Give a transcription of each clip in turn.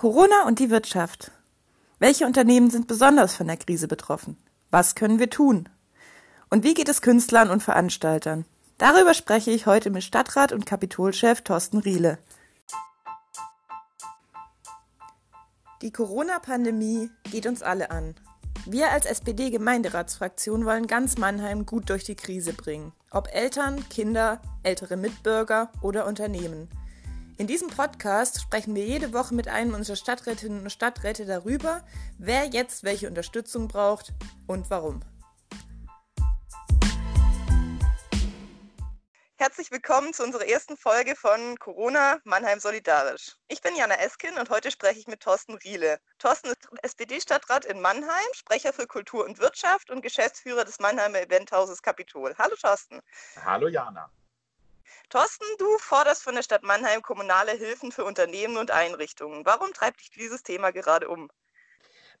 Corona und die Wirtschaft. Welche Unternehmen sind besonders von der Krise betroffen? Was können wir tun? Und wie geht es Künstlern und Veranstaltern? Darüber spreche ich heute mit Stadtrat und Kapitolchef Thorsten Riele. Die Corona-Pandemie geht uns alle an. Wir als SPD-Gemeinderatsfraktion wollen ganz Mannheim gut durch die Krise bringen. Ob Eltern, Kinder, ältere Mitbürger oder Unternehmen. In diesem Podcast sprechen wir jede Woche mit einem unserer Stadträtinnen und Stadträte darüber, wer jetzt welche Unterstützung braucht und warum. Herzlich willkommen zu unserer ersten Folge von Corona Mannheim Solidarisch. Ich bin Jana Eskin und heute spreche ich mit Thorsten Riele. Thorsten ist SPD-Stadtrat in Mannheim, Sprecher für Kultur und Wirtschaft und Geschäftsführer des Mannheimer Eventhauses Kapitol. Hallo Thorsten. Hallo Jana. Thorsten, du forderst von der Stadt Mannheim kommunale Hilfen für Unternehmen und Einrichtungen. Warum treibt dich dieses Thema gerade um?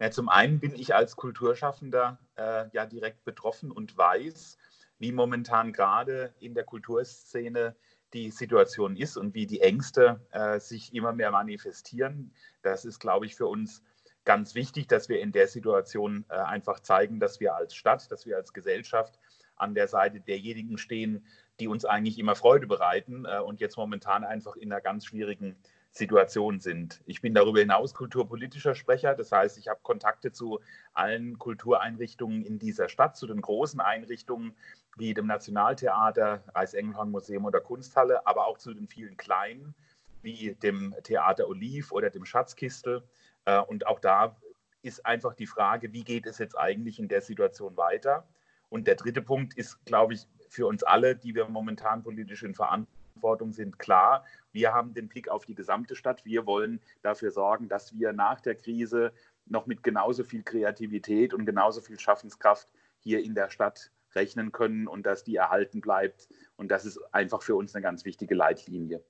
Ja, zum einen bin ich als Kulturschaffender äh, ja direkt betroffen und weiß, wie momentan gerade in der Kulturszene die Situation ist und wie die Ängste äh, sich immer mehr manifestieren. Das ist, glaube ich, für uns ganz wichtig, dass wir in der Situation äh, einfach zeigen, dass wir als Stadt, dass wir als Gesellschaft an der Seite derjenigen stehen, die uns eigentlich immer Freude bereiten äh, und jetzt momentan einfach in einer ganz schwierigen Situation sind. Ich bin darüber hinaus kulturpolitischer Sprecher, das heißt, ich habe Kontakte zu allen Kultureinrichtungen in dieser Stadt, zu den großen Einrichtungen wie dem Nationaltheater, Reichsengelhorn-Museum oder Kunsthalle, aber auch zu den vielen kleinen wie dem Theater Oliv oder dem Schatzkistel. Äh, und auch da ist einfach die Frage, wie geht es jetzt eigentlich in der Situation weiter? Und der dritte Punkt ist, glaube ich, für uns alle, die wir momentan politisch in Verantwortung sind, klar. Wir haben den Blick auf die gesamte Stadt. Wir wollen dafür sorgen, dass wir nach der Krise noch mit genauso viel Kreativität und genauso viel Schaffenskraft hier in der Stadt rechnen können und dass die erhalten bleibt. Und das ist einfach für uns eine ganz wichtige Leitlinie.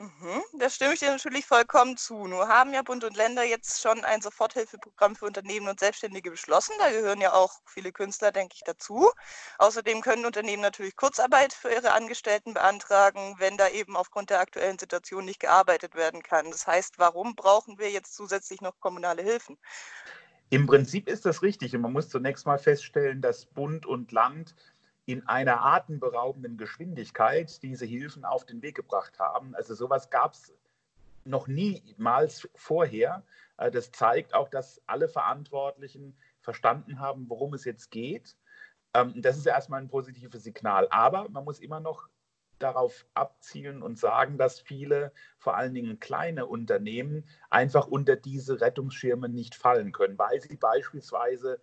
Mhm, da stimme ich dir natürlich vollkommen zu. Nur haben ja Bund und Länder jetzt schon ein Soforthilfeprogramm für Unternehmen und Selbstständige beschlossen. Da gehören ja auch viele Künstler, denke ich, dazu. Außerdem können Unternehmen natürlich Kurzarbeit für ihre Angestellten beantragen, wenn da eben aufgrund der aktuellen Situation nicht gearbeitet werden kann. Das heißt, warum brauchen wir jetzt zusätzlich noch kommunale Hilfen? Im Prinzip ist das richtig. Und man muss zunächst mal feststellen, dass Bund und Land in einer atemberaubenden Geschwindigkeit diese Hilfen auf den Weg gebracht haben. Also sowas gab es noch niemals vorher. Äh, das zeigt auch, dass alle Verantwortlichen verstanden haben, worum es jetzt geht. Ähm, das ist erstmal ein positives Signal. Aber man muss immer noch darauf abzielen und sagen, dass viele, vor allen Dingen kleine Unternehmen, einfach unter diese Rettungsschirme nicht fallen können, weil sie beispielsweise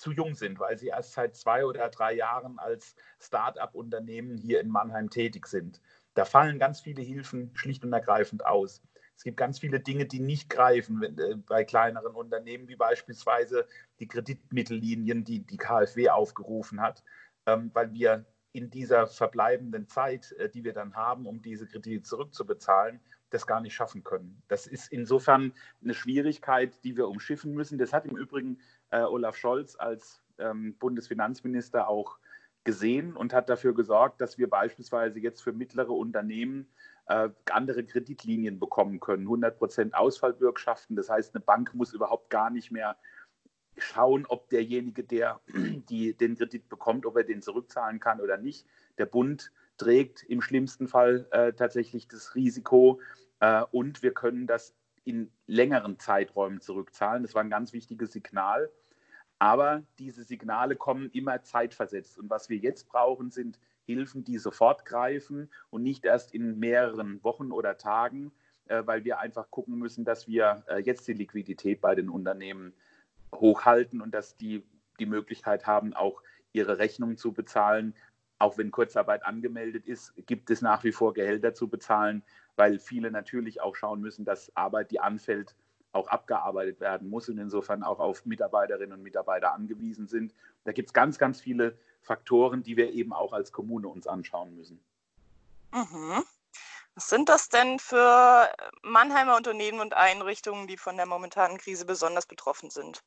zu jung sind, weil sie erst seit zwei oder drei Jahren als Start-up-Unternehmen hier in Mannheim tätig sind. Da fallen ganz viele Hilfen schlicht und ergreifend aus. Es gibt ganz viele Dinge, die nicht greifen äh, bei kleineren Unternehmen, wie beispielsweise die Kreditmittellinien, die die KfW aufgerufen hat, ähm, weil wir in dieser verbleibenden Zeit, äh, die wir dann haben, um diese Kredite zurückzubezahlen, das gar nicht schaffen können. Das ist insofern eine Schwierigkeit, die wir umschiffen müssen. Das hat im Übrigen äh, Olaf Scholz als ähm, Bundesfinanzminister auch gesehen und hat dafür gesorgt, dass wir beispielsweise jetzt für mittlere Unternehmen äh, andere Kreditlinien bekommen können, 100 Prozent Ausfallbürgschaften. Das heißt, eine Bank muss überhaupt gar nicht mehr schauen, ob derjenige, der die, den Kredit bekommt, ob er den zurückzahlen kann oder nicht. Der Bund trägt im schlimmsten Fall äh, tatsächlich das Risiko äh, und wir können das in längeren Zeiträumen zurückzahlen. Das war ein ganz wichtiges Signal. Aber diese Signale kommen immer zeitversetzt. Und was wir jetzt brauchen, sind Hilfen, die sofort greifen und nicht erst in mehreren Wochen oder Tagen, äh, weil wir einfach gucken müssen, dass wir äh, jetzt die Liquidität bei den Unternehmen hochhalten und dass die die Möglichkeit haben, auch ihre Rechnungen zu bezahlen. Auch wenn Kurzarbeit angemeldet ist, gibt es nach wie vor Gehälter zu bezahlen weil viele natürlich auch schauen müssen, dass Arbeit, die anfällt, auch abgearbeitet werden muss und insofern auch auf Mitarbeiterinnen und Mitarbeiter angewiesen sind. Da gibt es ganz, ganz viele Faktoren, die wir eben auch als Kommune uns anschauen müssen. Mhm. Was sind das denn für Mannheimer Unternehmen und Einrichtungen, die von der momentanen Krise besonders betroffen sind?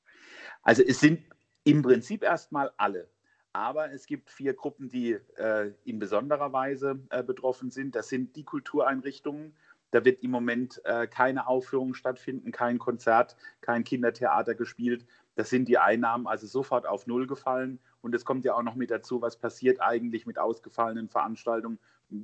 Also es sind im Prinzip erstmal alle. Aber es gibt vier Gruppen, die äh, in besonderer Weise äh, betroffen sind. Das sind die Kultureinrichtungen, Da wird im Moment äh, keine Aufführung stattfinden, kein Konzert, kein Kindertheater gespielt. Das sind die Einnahmen also sofort auf Null gefallen. Und es kommt ja auch noch mit dazu, was passiert eigentlich mit ausgefallenen Veranstaltungen?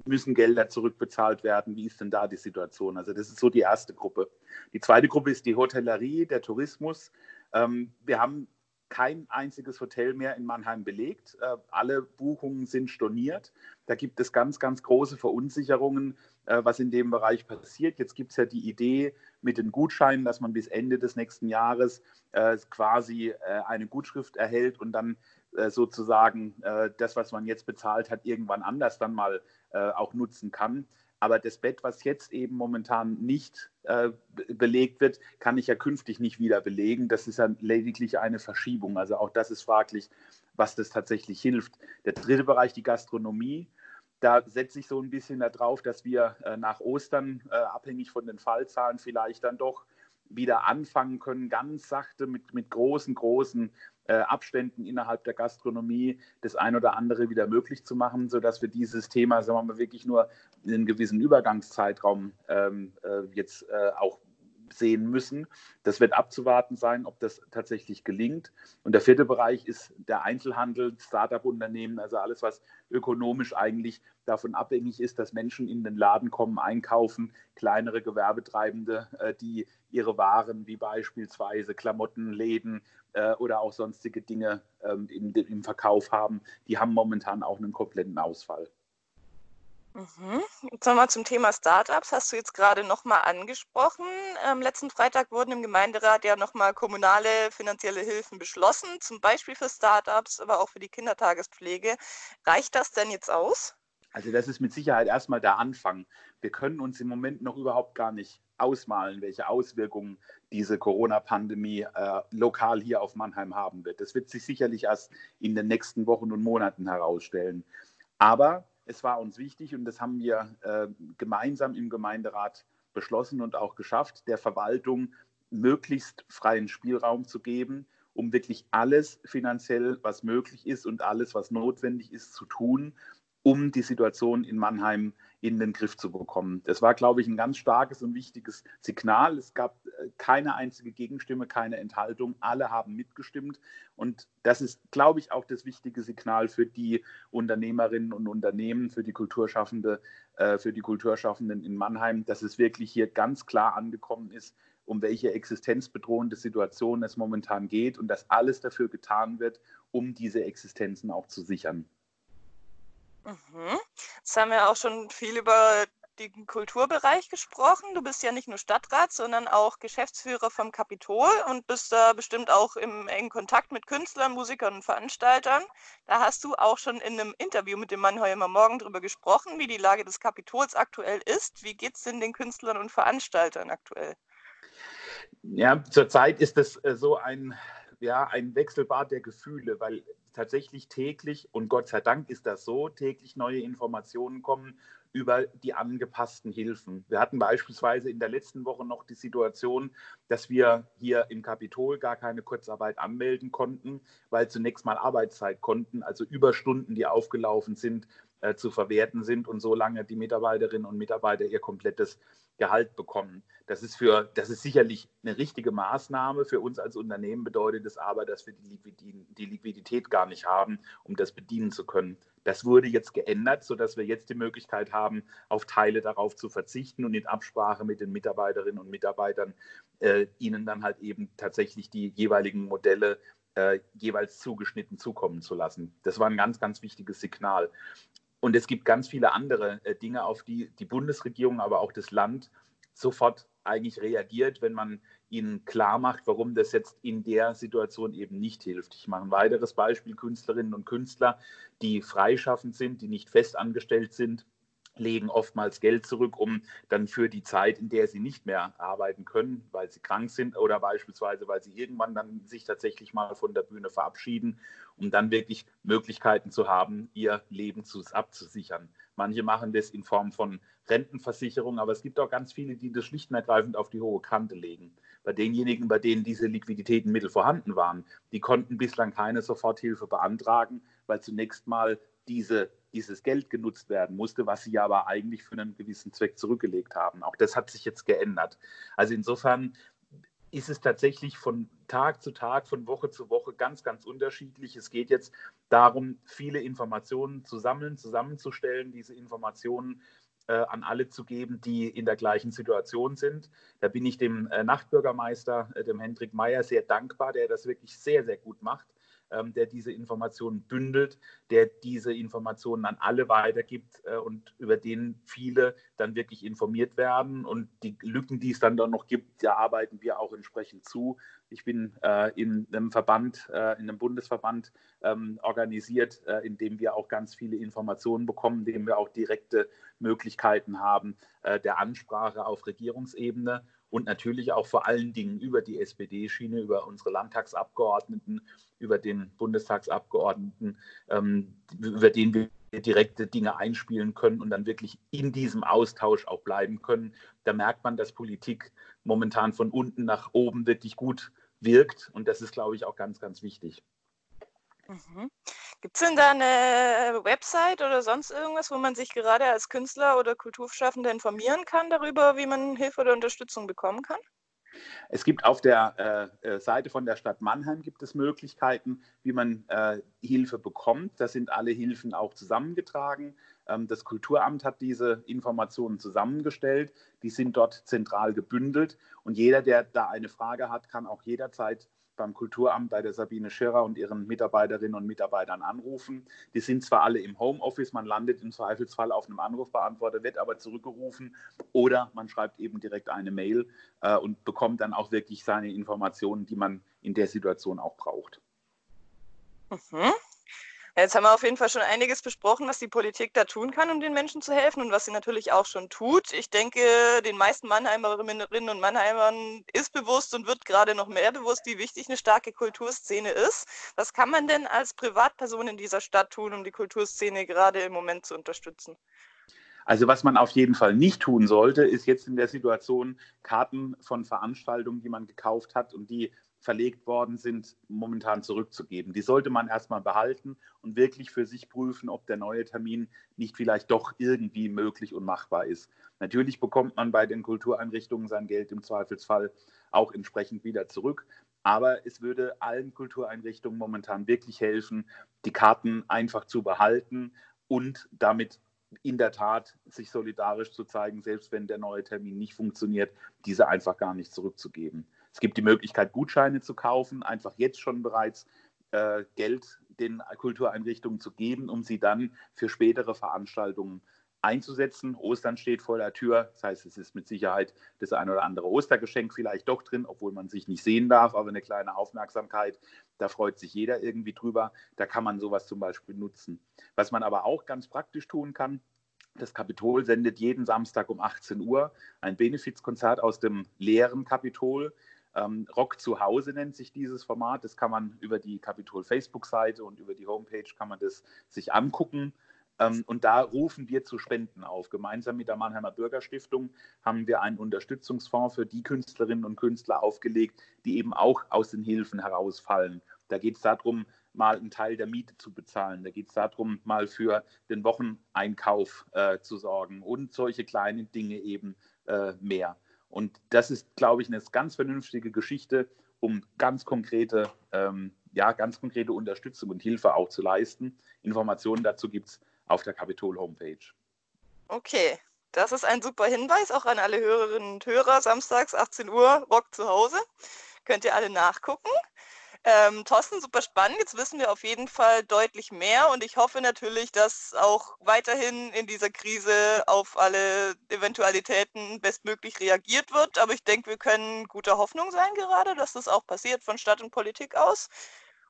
Müssen Gelder zurückbezahlt werden? Wie ist denn da die Situation? Also das ist so die erste Gruppe. Die zweite Gruppe ist die Hotellerie, der Tourismus. Ähm, wir haben kein einziges Hotel mehr in Mannheim belegt. Äh, alle Buchungen sind storniert. Da gibt es ganz, ganz große Verunsicherungen, äh, was in dem Bereich passiert. Jetzt gibt es ja die Idee mit den Gutscheinen, dass man bis Ende des nächsten Jahres äh, quasi eine Gutschrift erhält und dann sozusagen das, was man jetzt bezahlt hat, irgendwann anders dann mal auch nutzen kann. Aber das Bett, was jetzt eben momentan nicht äh, belegt wird, kann ich ja künftig nicht wieder belegen. Das ist ja lediglich eine Verschiebung. Also auch das ist fraglich, was das tatsächlich hilft. Der dritte Bereich, die Gastronomie. Da setze ich so ein bisschen darauf, dass wir äh, nach Ostern, äh, abhängig von den Fallzahlen, vielleicht dann doch wieder anfangen können, ganz sachte mit, mit großen, großen Abständen innerhalb der Gastronomie das ein oder andere wieder möglich zu machen, sodass wir dieses Thema, sagen wir mal, wirklich nur in einem gewissen Übergangszeitraum ähm, äh, jetzt äh, auch sehen müssen. Das wird abzuwarten sein, ob das tatsächlich gelingt. Und der vierte Bereich ist der Einzelhandel, Start-up-Unternehmen, also alles, was ökonomisch eigentlich davon abhängig ist, dass Menschen in den Laden kommen, einkaufen, kleinere Gewerbetreibende, äh, die ihre Waren wie beispielsweise Klamotten, Läden äh, oder auch sonstige Dinge ähm, im Verkauf haben, die haben momentan auch einen kompletten Ausfall. Mhm. Jetzt nochmal zum Thema Startups. Hast du jetzt gerade nochmal angesprochen. Ähm, letzten Freitag wurden im Gemeinderat ja nochmal kommunale finanzielle Hilfen beschlossen, zum Beispiel für Startups, aber auch für die Kindertagespflege. Reicht das denn jetzt aus? Also das ist mit Sicherheit erstmal der Anfang. Wir können uns im Moment noch überhaupt gar nicht ausmalen, welche Auswirkungen diese Corona-Pandemie äh, lokal hier auf Mannheim haben wird. Das wird sich sicherlich erst in den nächsten Wochen und Monaten herausstellen. Aber es war uns wichtig und das haben wir äh, gemeinsam im Gemeinderat beschlossen und auch geschafft, der Verwaltung möglichst freien Spielraum zu geben, um wirklich alles finanziell, was möglich ist und alles, was notwendig ist, zu tun, um die Situation in Mannheim in den Griff zu bekommen. Das war, glaube ich, ein ganz starkes und wichtiges Signal. Es gab äh, keine einzige Gegenstimme, keine Enthaltung. Alle haben mitgestimmt. Und das ist, glaube ich, auch das wichtige Signal für die Unternehmerinnen und Unternehmen, für die Kulturschaffende, äh, für die Kulturschaffenden in Mannheim, dass es wirklich hier ganz klar angekommen ist, um welche existenzbedrohende Situation es momentan geht und dass alles dafür getan wird, um diese Existenzen auch zu sichern. Mhm. Jetzt haben wir auch schon viel über den Kulturbereich gesprochen. Du bist ja nicht nur Stadtrat, sondern auch Geschäftsführer vom Kapitol und bist da bestimmt auch im engen Kontakt mit Künstlern, Musikern und Veranstaltern. Da hast du auch schon in einem Interview mit dem Mannheimer Morgen darüber gesprochen, wie die Lage des Kapitols aktuell ist. Wie geht es denn den Künstlern und Veranstaltern aktuell? Ja, zurzeit ist es äh, so ein, ja, ein Wechselbad der Gefühle, weil tatsächlich täglich, und Gott sei Dank ist das so, täglich neue Informationen kommen über die angepassten Hilfen. Wir hatten beispielsweise in der letzten Woche noch die Situation, dass wir hier im Kapitol gar keine Kurzarbeit anmelden konnten, weil zunächst mal Arbeitszeit konnten, also Überstunden, die aufgelaufen sind, äh, zu verwerten sind und so lange die Mitarbeiterinnen und Mitarbeiter ihr komplettes Gehalt bekommen. Das ist, für, das ist sicherlich eine richtige Maßnahme. Für uns als Unternehmen bedeutet es aber, dass wir die Liquidität gar nicht haben, um das bedienen zu können. Das wurde jetzt geändert, sodass wir jetzt die Möglichkeit haben, auf Teile darauf zu verzichten und in Absprache mit den Mitarbeiterinnen und Mitarbeitern äh, ihnen dann halt eben tatsächlich die jeweiligen Modelle äh, jeweils zugeschnitten zukommen zu lassen. Das war ein ganz, ganz wichtiges Signal. Und es gibt ganz viele andere äh, Dinge, auf die die Bundesregierung, aber auch das Land sofort eigentlich reagiert, wenn man ihnen klar macht, warum das jetzt in der Situation eben nicht hilft. Ich mache ein weiteres Beispiel, Künstlerinnen und Künstler, die freischaffend sind, die nicht festangestellt sind, legen oftmals Geld zurück, um dann für die Zeit, in der sie nicht mehr arbeiten können, weil sie krank sind oder beispielsweise, weil sie irgendwann dann sich tatsächlich mal von der Bühne verabschieden, um dann wirklich Möglichkeiten zu haben, ihr Leben zu, abzusichern. Manche machen das in Form von Rentenversicherung, aber es gibt auch ganz viele, die das schlicht und ergreifend auf die hohe Kante legen. Bei denjenigen, bei denen diese Liquiditätenmittel vorhanden waren, die konnten bislang keine Soforthilfe beantragen, weil zunächst mal diese dieses Geld genutzt werden musste, was sie aber eigentlich für einen gewissen Zweck zurückgelegt haben. Auch das hat sich jetzt geändert. Also insofern ist es tatsächlich von Tag zu Tag, von Woche zu Woche ganz, ganz unterschiedlich. Es geht jetzt darum, viele Informationen zu sammeln, zusammenzustellen, diese Informationen äh, an alle zu geben, die in der gleichen Situation sind. Da bin ich dem äh, Nachtbürgermeister, äh, dem Hendrik Meyer, sehr dankbar, der das wirklich sehr, sehr gut macht ähm, der diese Informationen bündelt, der diese Informationen an alle weitergibt äh, und über den viele dann wirklich informiert werden. Und die Lücken, die es dann noch gibt, da arbeiten wir auch entsprechend zu. Ich bin äh, in einem Verband, äh, in einem Bundesverband ähm, organisiert, äh, in dem wir auch ganz viele Informationen bekommen, in dem wir auch direkte Möglichkeiten haben äh, der Ansprache auf Regierungsebene und natürlich auch vor allen Dingen über die SPD-Schiene, über unsere Landtagsabgeordneten, über den Bundestagsabgeordneten, ähm, über den wir direkte Dinge einspielen können und dann wirklich in diesem Austausch auch bleiben können. Da merkt man, dass Politik momentan von unten nach oben wirklich gut wirkt und das ist, glaube ich, auch ganz, ganz wichtig. Mhm. Gibt es denn da eine Website oder sonst irgendwas, wo man sich gerade als Künstler oder Kulturschaffender informieren kann darüber, wie man Hilfe oder Unterstützung bekommen kann? Es gibt auf der äh, äh, Seite von der Stadt Mannheim gibt es Möglichkeiten, wie man äh, Hilfe bekommt. Da sind alle Hilfen auch zusammengetragen. Ähm, das Kulturamt hat diese Informationen zusammengestellt. Die sind dort zentral gebündelt. Und jeder, der da eine Frage hat, kann auch jederzeit beim Kulturamt bei der Sabine Schirrer und ihren Mitarbeiterinnen und Mitarbeitern anrufen. Die sind zwar alle im Homeoffice, man landet im Zweifelsfall auf einem Anrufbeantworter, wird aber zurückgerufen oder man schreibt eben direkt eine Mail äh, und bekommt dann auch wirklich seine Informationen, die man in der Situation auch braucht. Mhm. Jetzt haben wir auf jeden Fall schon einiges besprochen, was die Politik da tun kann, um den Menschen zu helfen und was sie natürlich auch schon tut. Ich denke, den meisten Mannheimerinnen und Mannheimern ist bewusst und wird gerade noch mehr bewusst, wie wichtig eine starke Kulturszene ist. Was kann man denn als Privatperson in dieser Stadt tun, um die Kulturszene gerade im Moment zu unterstützen? Also was man auf jeden Fall nicht tun sollte, ist jetzt in der Situation Karten von Veranstaltungen, die man gekauft hat und die verlegt worden sind, momentan zurückzugeben. Die sollte man erstmal behalten und wirklich für sich prüfen, ob der neue Termin nicht vielleicht doch irgendwie möglich und machbar ist. Natürlich bekommt man bei den Kultureinrichtungen sein Geld im Zweifelsfall auch entsprechend wieder zurück. Aber es würde allen Kultureinrichtungen momentan wirklich helfen, die Karten einfach zu behalten und damit in der Tat sich solidarisch zu zeigen, selbst wenn der neue Termin nicht funktioniert, diese einfach gar nicht zurückzugeben. Es gibt die Möglichkeit, Gutscheine zu kaufen, einfach jetzt schon bereits äh, Geld den Kultureinrichtungen zu geben, um sie dann für spätere Veranstaltungen einzusetzen. Ostern steht vor der Tür, das heißt, es ist mit Sicherheit das ein oder andere Ostergeschenk vielleicht doch drin, obwohl man sich nicht sehen darf, aber eine kleine Aufmerksamkeit, da freut sich jeder irgendwie drüber. Da kann man sowas zum Beispiel nutzen. Was man aber auch ganz praktisch tun kann, das Kapitol sendet jeden Samstag um 18 Uhr ein Benefizkonzert aus dem leeren Kapitol. Ähm, Rock zu Hause nennt sich dieses Format. Das kann man über die Kapitol Facebook-Seite und über die Homepage kann man das sich angucken. Ähm, und da rufen wir zu Spenden auf. Gemeinsam mit der Mannheimer Bürgerstiftung haben wir einen Unterstützungsfonds für die Künstlerinnen und Künstler aufgelegt, die eben auch aus den Hilfen herausfallen. Da geht es darum, mal einen Teil der Miete zu bezahlen. Da geht es darum, mal für den Wocheneinkauf äh, zu sorgen und solche kleinen Dinge eben äh, mehr. Und das ist, glaube ich, eine ganz vernünftige Geschichte, um ganz konkrete, ähm, ja, ganz konkrete Unterstützung und Hilfe auch zu leisten. Informationen dazu gibt es auf der Kapitol-Homepage. Okay, das ist ein super Hinweis auch an alle Hörerinnen und Hörer. Samstags 18 Uhr, Rock zu Hause. Könnt ihr alle nachgucken. Ähm, Thorsten, super spannend. Jetzt wissen wir auf jeden Fall deutlich mehr und ich hoffe natürlich, dass auch weiterhin in dieser Krise auf alle Eventualitäten bestmöglich reagiert wird. Aber ich denke, wir können guter Hoffnung sein gerade, dass das auch passiert von Stadt und Politik aus.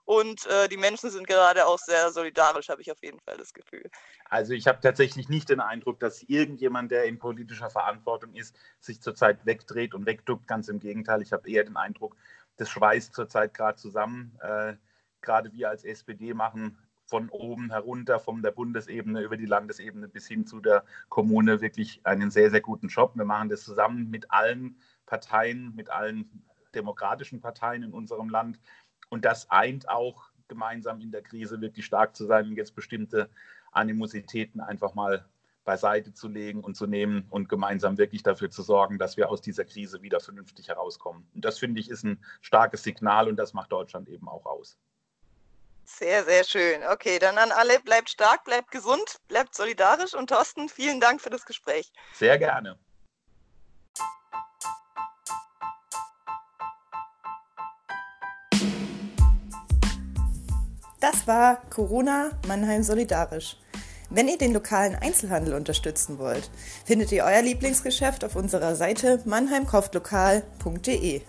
Und äh, die Menschen sind gerade auch sehr solidarisch, habe ich auf jeden Fall das Gefühl. Also ich habe tatsächlich nicht den Eindruck, dass irgendjemand, der in politischer Verantwortung ist, sich zurzeit wegdreht und wegduckt. Ganz im Gegenteil, ich habe eher den Eindruck, das schweißt zurzeit gerade zusammen. Äh, gerade wir als SPD machen von oben herunter, von der Bundesebene über die Landesebene bis hin zu der Kommune wirklich einen sehr, sehr guten Job. Wir machen das zusammen mit allen Parteien, mit allen demokratischen Parteien in unserem Land. Und das eint auch gemeinsam in der Krise wirklich stark zu sein und jetzt bestimmte Animositäten einfach mal beiseite zu legen und zu nehmen und gemeinsam wirklich dafür zu sorgen, dass wir aus dieser Krise wieder vernünftig herauskommen. Und das finde ich ist ein starkes Signal und das macht Deutschland eben auch aus. Sehr, sehr schön. Okay, dann an alle, bleibt stark, bleibt gesund, bleibt solidarisch und Thorsten, vielen Dank für das Gespräch. Sehr gerne. Das war Corona Mannheim Solidarisch. Wenn ihr den lokalen Einzelhandel unterstützen wollt, findet ihr euer Lieblingsgeschäft auf unserer Seite mannheimkauft lokal.de.